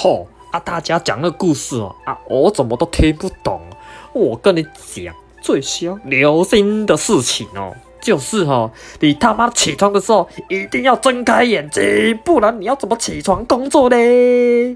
吼啊！大家讲那个故事哦啊，我怎么都听不懂。我跟你讲，最需要留心的事情哦，就是哈，你他妈起床的时候一定要睁开眼睛，不然你要怎么起床工作嘞？